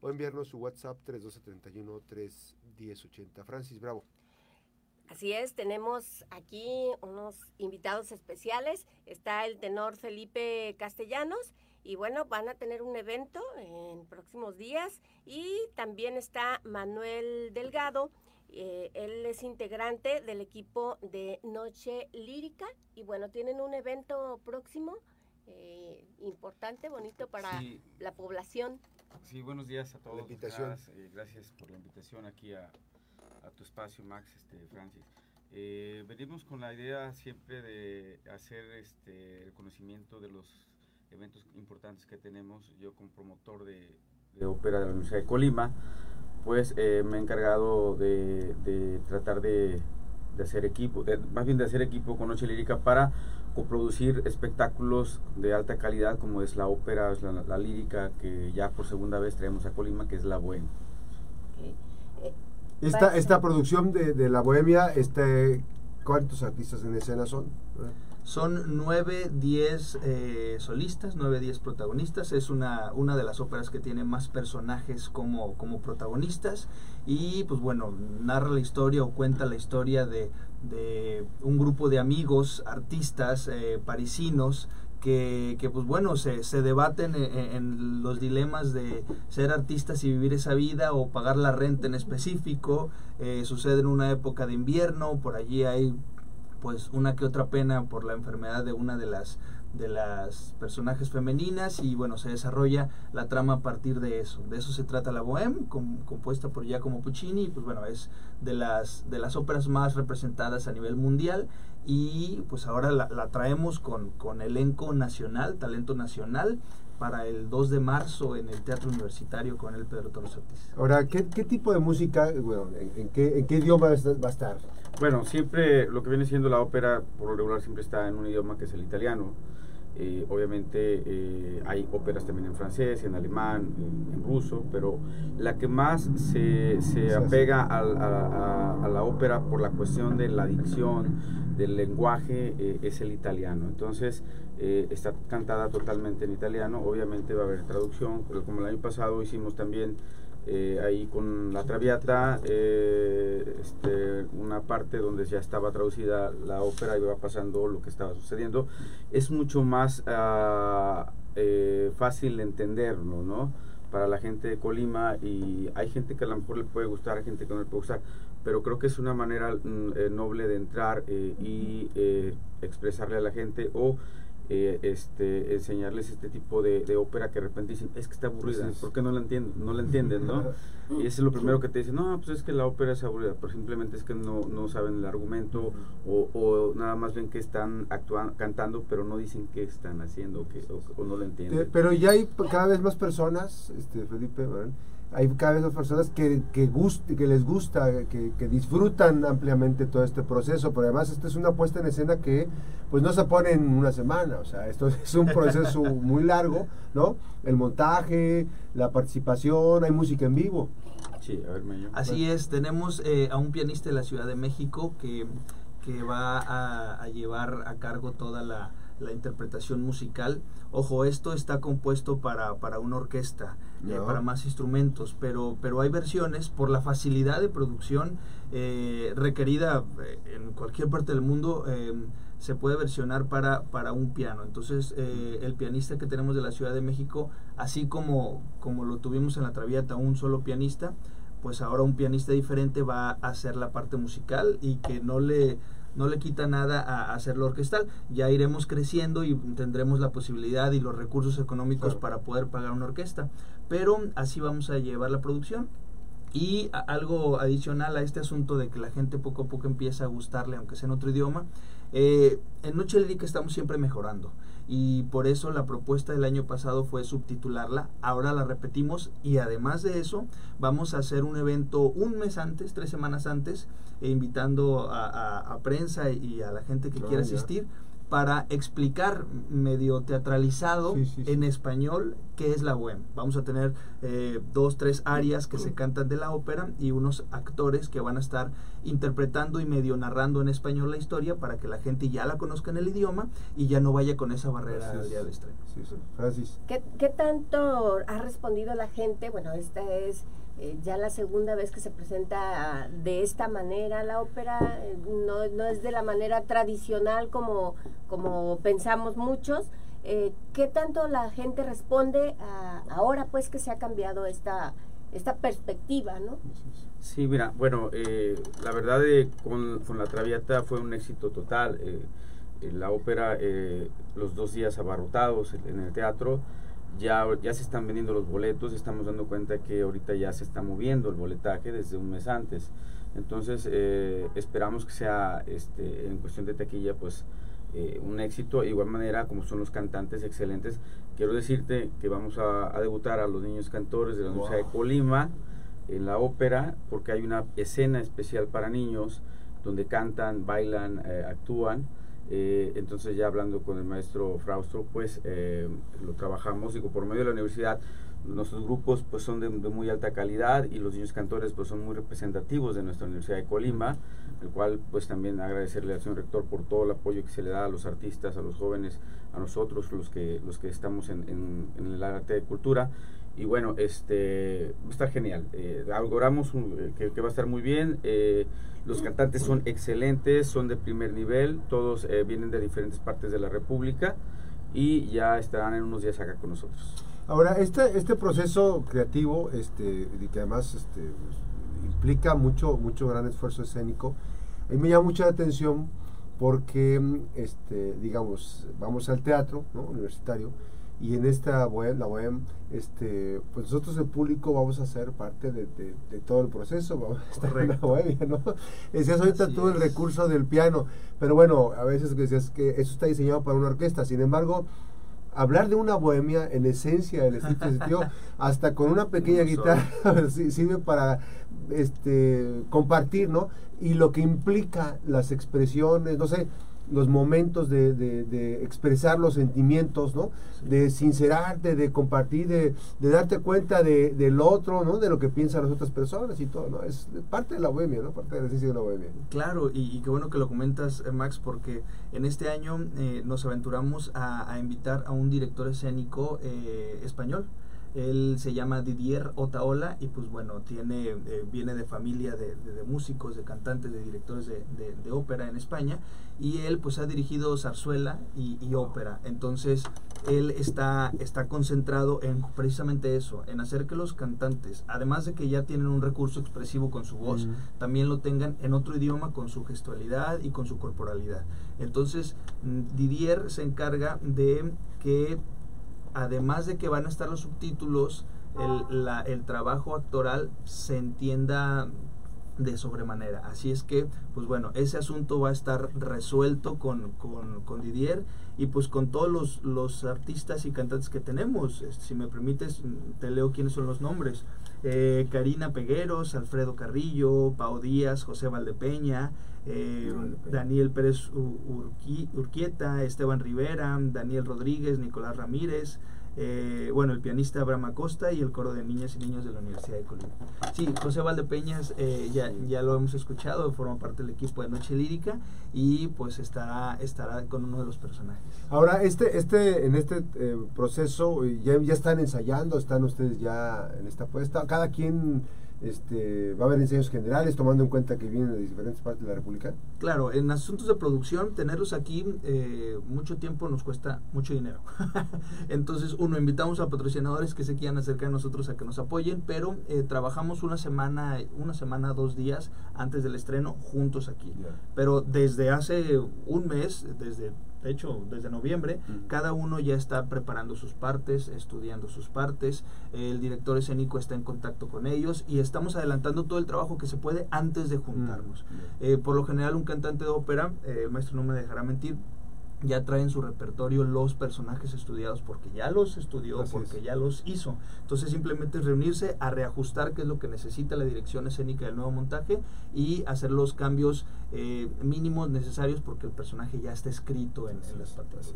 O enviarnos su WhatsApp 3231 31080. Francis, bravo. Así es, tenemos aquí unos invitados especiales. Está el tenor Felipe Castellanos y bueno, van a tener un evento en próximos días y también está Manuel Delgado. Eh, él es integrante del equipo de Noche Lírica y bueno, tienen un evento próximo eh, importante, bonito para la población. Sí, buenos días a todos. Gracias, eh, gracias por la invitación aquí a, a tu espacio, Max, este, Francis. Eh, venimos con la idea siempre de hacer este, el conocimiento de los eventos importantes que tenemos. Yo como promotor de, de ópera de la Universidad de Colima, pues eh, me he encargado de, de tratar de, de, hacer equipo, más bien de hacer equipo con Noche Lírica para coproducir espectáculos de alta calidad como es la ópera, la, lírica que ya por segunda vez traemos a Colima, que es La Buena. Esta, esta producción de, de La Bohemia, este, ¿cuántos artistas en escena son? Son nueve, diez eh, solistas, nueve, diez protagonistas. Es una, una de las óperas que tiene más personajes como, como protagonistas. Y pues bueno, narra la historia o cuenta la historia de, de un grupo de amigos, artistas eh, parisinos que, que, pues bueno, se, se debaten en, los dilemas de ser artistas y vivir esa vida o pagar la renta en específico. Eh, sucede en una época de invierno, por allí hay pues una que otra pena por la enfermedad de una de las de las personajes femeninas y bueno se desarrolla la trama a partir de eso. De eso se trata la Bohème compuesta por Giacomo Puccini y pues bueno es de las de las óperas más representadas a nivel mundial y pues ahora la, traemos con, con elenco nacional talento nacional para el 2 de marzo en el Teatro Universitario con el Pedro Torres Ortiz. Ahora, ¿qué, qué tipo de música, bueno, en, qué, en qué idioma va a estar? Bueno, siempre lo que viene siendo la ópera, por lo regular, siempre está en un idioma que es el italiano. Eh, obviamente eh, hay óperas también en francés, en alemán, en, ruso, pero la que más se, se apega a, a, la ópera por la cuestión de la dicción, del lenguaje, eh, es el italiano. Entonces, está cantada totalmente en italiano, obviamente va a haber traducción, como el año pasado hicimos también ahí con la Traviata, este, una parte donde ya estaba traducida la ópera y iba pasando lo que estaba sucediendo, es mucho más ah, eh, fácil de entenderlo, ¿no? Para la gente de Colima y hay gente que a lo mejor le puede gustar, hay gente que no le puede gustar, pero creo que es una manera mm, noble de entrar y expresarle a la gente o eh, este, enseñarles este tipo de, ópera que de repente dicen, es que está aburrida, ¿por qué no la entienden? No la entienden, ¿no? y eso es lo primero que te dicen, no, pues es que la ópera es aburrida, pero simplemente es que no, no saben el argumento o, nada más ven que están actuando, cantando, pero no dicen qué están haciendo que, o, no lo entienden. Eh, pero ya hay cada vez más personas, este, Felipe, hay cada vez más personas que, que, que les gusta, que, que, disfrutan ampliamente todo este proceso, pero además esta es una puesta en escena que pues no se pone en una semana, o sea, esto es un proceso muy largo, ¿no? El montaje, la participación, hay música en vivo. Sí, a ver, Así es, tenemos eh, a un pianista de la Ciudad de México que, que va a, a llevar a cargo toda la, la interpretación musical. Ojo, esto está compuesto para, para una orquesta, eh, para más instrumentos, pero, pero hay versiones por la facilidad de producción eh, requerida eh, en cualquier parte del mundo. se puede versionar para, para un piano. Entonces, el pianista que tenemos de la Ciudad de México, así como, como lo tuvimos en la Traviata, un solo pianista, pues ahora un pianista diferente va a hacer la parte musical y que no le no le quita nada a, hacerlo orquestal. Ya iremos creciendo y tendremos la posibilidad y los recursos económicos para poder pagar una orquesta. Pero así vamos a llevar la producción. Y algo adicional a este asunto de que la gente poco a poco empieza a gustarle, aunque sea en otro idioma, eh, en Noche Lírica estamos siempre mejorando y por eso la propuesta del año pasado fue subtitularla. Ahora la repetimos y además de eso vamos a hacer un evento un mes antes, tres semanas antes, e invitando a, prensa y a la gente que quiera asistir para explicar medio teatralizado en español qué es la bohème. Vamos a tener eh, dos, tres áreas que se cantan de la ópera y unos actores que van a estar interpretando y medio narrando en español la historia para que la gente ya la conozca en el idioma y ya no vaya con esa barrera al día de estreno. Francis. ¿Qué, ¿Qué tanto ha respondido la gente? Bueno, esta es eh, ya la segunda vez que se presenta de esta manera la ópera, eh, no, no, es de la manera tradicional como, como pensamos muchos. Eh, ¿Qué tanto la gente responde a, ahora pues que se ha cambiado esta, esta perspectiva, ¿no? Sí, mira, bueno, la verdad con, con, la Traviata fue un éxito total. la ópera, los dos días abarrotados en el teatro, ya, ya se están vendiendo los boletos, estamos dando cuenta que ahorita ya se está moviendo el boletaje desde un mes antes. Entonces eh, esperamos que sea este, en cuestión de taquilla pues eh, un éxito. De igual manera como son los cantantes excelentes, quiero decirte que vamos a, debutar a los niños cantores de la Universidad de Colima en la ópera porque hay una escena especial para niños donde cantan, bailan, eh, actúan eh, entonces ya hablando con el maestro Frausto, pues eh, lo trabajamos, digo, por medio de la universidad, nuestros grupos pues son de, muy alta calidad y los niños cantores pues son muy representativos de nuestra Universidad de Colima, el cual pues también agradecerle al señor rector por todo el apoyo que se le da a los artistas, a los jóvenes, a nosotros los que, los que estamos en, en, el arte de cultura. Y bueno, este, va a estar genial. Eh, auguramos que, que, va a estar muy bien. Eh, los cantantes son excelentes, son de primer nivel, todos eh, vienen de diferentes partes de la República y ya estarán en unos días acá con nosotros. Ahora, este, este proceso creativo, este, que además este, implica mucho, mucho gran esfuerzo escénico, a mí me llama mucha atención porque, este, digamos, vamos al teatro universitario y en esta web, la web, este, pues nosotros el público vamos a ser parte de, todo el proceso, vamos a estar en la bohemia, ¿no? Decías ahorita tú el recurso del piano, pero bueno, a veces decías que eso está diseñado para una orquesta, sin embargo, hablar de una bohemia en esencia del sentido, hasta con una pequeña guitarra sirve para este compartir, ¿no? Y lo que implica las expresiones, no sé, los momentos de, de, expresar los sentimientos, ¿no? De sincerarte, de compartir, de, de darte cuenta de, del otro, ¿no? De lo que piensan las otras personas y todo, ¿no? Es parte de la bohemia, ¿no? Parte de la esencia de la bohemia. Claro, y, qué bueno que lo comentas, eh, Max, porque en este año eh, nos aventuramos a, a, invitar a un director escénico eh, español. Él se llama Didier Otaola y pues bueno, tiene, eh, viene de familia de, músicos, de cantantes, de directores de, ópera en España y él pues ha dirigido zarzuela y, ópera. Entonces él está, está concentrado en precisamente eso, en hacer que los cantantes, además de que ya tienen un recurso expresivo con su voz, también lo tengan en otro idioma con su gestualidad y con su corporalidad. Entonces mm, Didier se encarga de que además de que van a estar los subtítulos, el, el trabajo actoral se entienda de sobremanera. Así es que, pues bueno, ese asunto va a estar resuelto con, con, Didier y pues con todos los, los, artistas y cantantes que tenemos. Si me permites, te leo quiénes son los nombres. Eh, Karina Pegueros, Alfredo Carrillo, Pau Díaz, José Valdepeña, eh, Daniel Pérez Urquieta, Esteban Rivera, Daniel Rodríguez, Nicolás Ramírez, eh, bueno, el pianista Abraham Acosta y el coro de niñas y niños de la Universidad de Colima. Sí, José Valdepeñas, eh, ya, ya lo hemos escuchado, forma parte del equipo de Noche Lírica y pues estará, estará con uno de los personajes. Ahora, este, este, en este eh, proceso, ya, ya están ensayando, están ustedes ya en esta puesta, cada quien este, va a haber ensayos generales tomando en cuenta que vienen de diferentes partes de la República? Claro, en asuntos de producción, tenerlos aquí eh, mucho tiempo nos cuesta mucho dinero. Entonces, uno, invitamos a patrocinadores que se quieran acercar a nosotros a que nos apoyen, pero eh, trabajamos una semana, una semana, dos días antes del estreno juntos aquí. Pero desde hace un mes, desde de hecho desde noviembre, cada uno ya está preparando sus partes, estudiando sus partes, el director escénico está en contacto con ellos y estamos adelantando todo el trabajo que se puede antes de juntarnos. Eh, por lo general un cantante de ópera, eh, el maestro no me dejará mentir, ya traen su repertorio los personajes estudiados porque ya los estudió, porque ya los hizo. Entonces simplemente es reunirse a reajustar qué es lo que necesita la dirección escénica del nuevo montaje y hacer los cambios eh, mínimos necesarios porque el personaje ya está escrito en, las pantallas.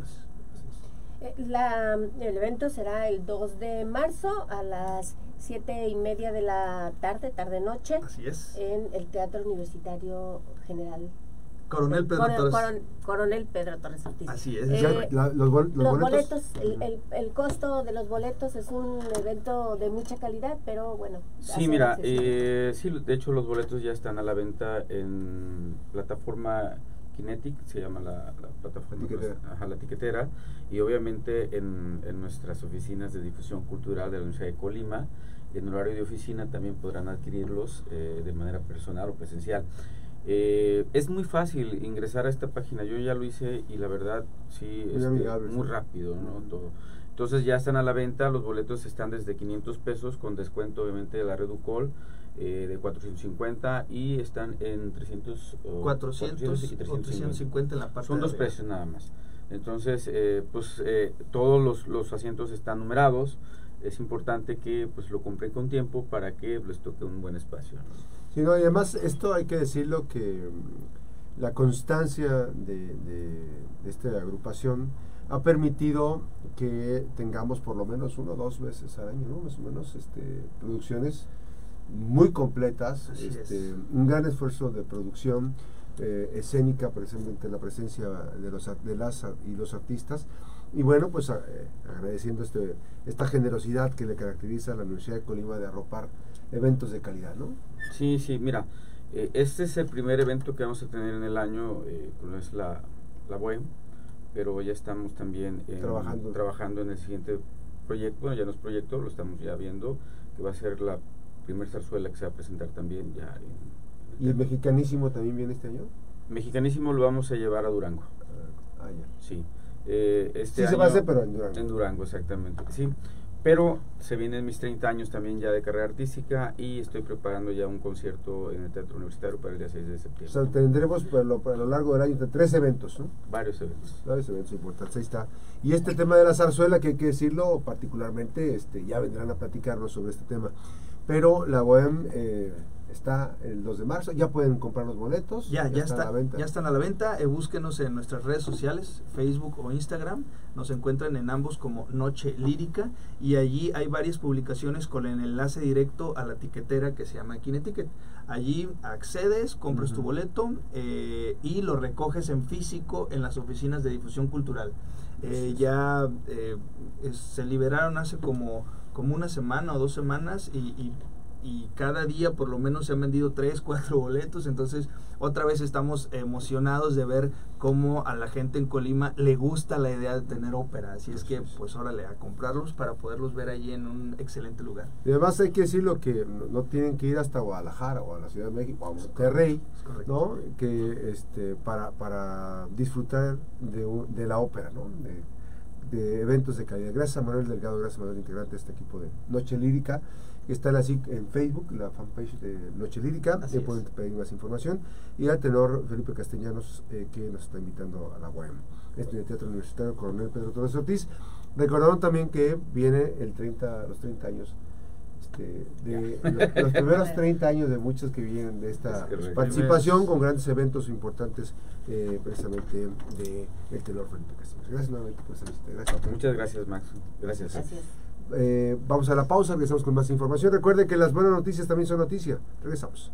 Eh, la, el evento será el 2 de marzo a las 7 y media de la tarde, tarde-noche. Así es. En el Teatro Universitario General Coronel Pedro Torres. Coronel Pedro Torres Ortiz. Así es. Eh, los, boletos, el, el, costo de los boletos es un evento de mucha calidad, pero bueno. Sí, mira, eh, sí, de hecho los boletos ya están a la venta en plataforma Kinetic, se llama la, plataforma, la la tiquetera, y obviamente en, en nuestras oficinas de difusión cultural de la Universidad de Colima, en horario de oficina también podrán adquirirlos eh, de manera personal o presencial. Eh, es muy fácil ingresar a esta página. Yo ya lo hice y la verdad sí es muy, este, rápido, ¿no? Todo. Entonces ya están a la venta, los boletos están desde 500 pesos con descuento obviamente de la Reducol eh, de 450 y están en 300 400, y 350 en la parte Son dos precios nada más. Entonces, eh, pues eh, todos los, los asientos están numerados. Es importante que pues lo compren con tiempo para que les toque un buen espacio. Sí, y además esto hay que decirlo que mm, la constancia de, esta agrupación ha permitido que tengamos por lo menos uno o dos veces al año, más o menos, este, producciones muy completas, este, un gran esfuerzo de producción eh, escénica, precisamente la presencia de, los, de las y los artistas, y bueno, pues eh, agradeciendo este, esta generosidad que le caracteriza a la Universidad de Colima de arropar eventos de calidad, ¿no? Sí, sí, mira, eh, este es el primer evento que vamos a tener en el año, eh, es la, la pero ya estamos también trabajando. trabajando en el siguiente proyecto, bueno, ya no es proyecto, lo estamos ya viendo, que va a ser la primer zarzuela que se va a presentar también ya. ¿Y el mexicanísimo también viene este año? Mexicanísimo lo vamos a llevar a Durango. Ah, ya. Sí. Eh, este sí se va a hacer, pero en Durango. En Durango, exactamente. Sí. Pero se vienen mis 30 años también ya de carrera artística y estoy preparando ya un concierto en el Teatro Universitario para el día 6 de septiembre. O sea, tendremos a lo, lo largo del año tres eventos, ¿no? Varios eventos. Varios eventos importantes, ahí está. Y este tema de la zarzuela, que hay que decirlo particularmente, este, ya vendrán a platicarnos sobre este tema. Pero la Bohem... Eh, está el 2 de marzo, ya pueden comprar los boletos. Ya, ya, está, a la venta. ya están a la venta. Eh, búsquenos en nuestras redes sociales, Facebook o Instagram. Nos encuentran en ambos como Noche Lírica y allí hay varias publicaciones con el enlace directo a la tiquetera que se llama Kineticket. Allí accedes, compras tu boleto eh, y lo recoges en físico en las oficinas de difusión cultural. Eh, ya se liberaron hace como, como una semana o dos semanas y, y y cada día por lo menos se han vendido tres, cuatro boletos, entonces otra vez estamos emocionados de ver cómo a la gente en Colima le gusta la idea de tener ópera, así es que pues órale a comprarlos para poderlos ver allí en un excelente lugar. Y además hay que decirlo que no, tienen que ir hasta Guadalajara o a la Ciudad de México o a Monterrey, ¿no? Que este para, para disfrutar de, de la ópera, ¿no? De, de eventos de calidad. Gracias a Manuel Delgado, gracias a Manuel, integrante de este equipo de Noche Lírica. Están así en Facebook, la fanpage de Noche Lírica, ahí pueden pedir más información. Y al tenor Felipe Castellanos, eh, que nos está invitando a la UAM. Este el Teatro Universitario Coronel Pedro Torres Ortiz. Recordaron también que viene el 30, los 30 años este, de los, primeros 30 años de muchos que vienen de esta participación con grandes eventos importantes eh, precisamente de el tenor Felipe Castellanos. Gracias nuevamente por esta visita. Gracias. Muchas gracias, Max. Gracias. gracias. Eh, vamos a la pausa, regresamos con más información. Recuerde que las buenas noticias también son noticias. Regresamos.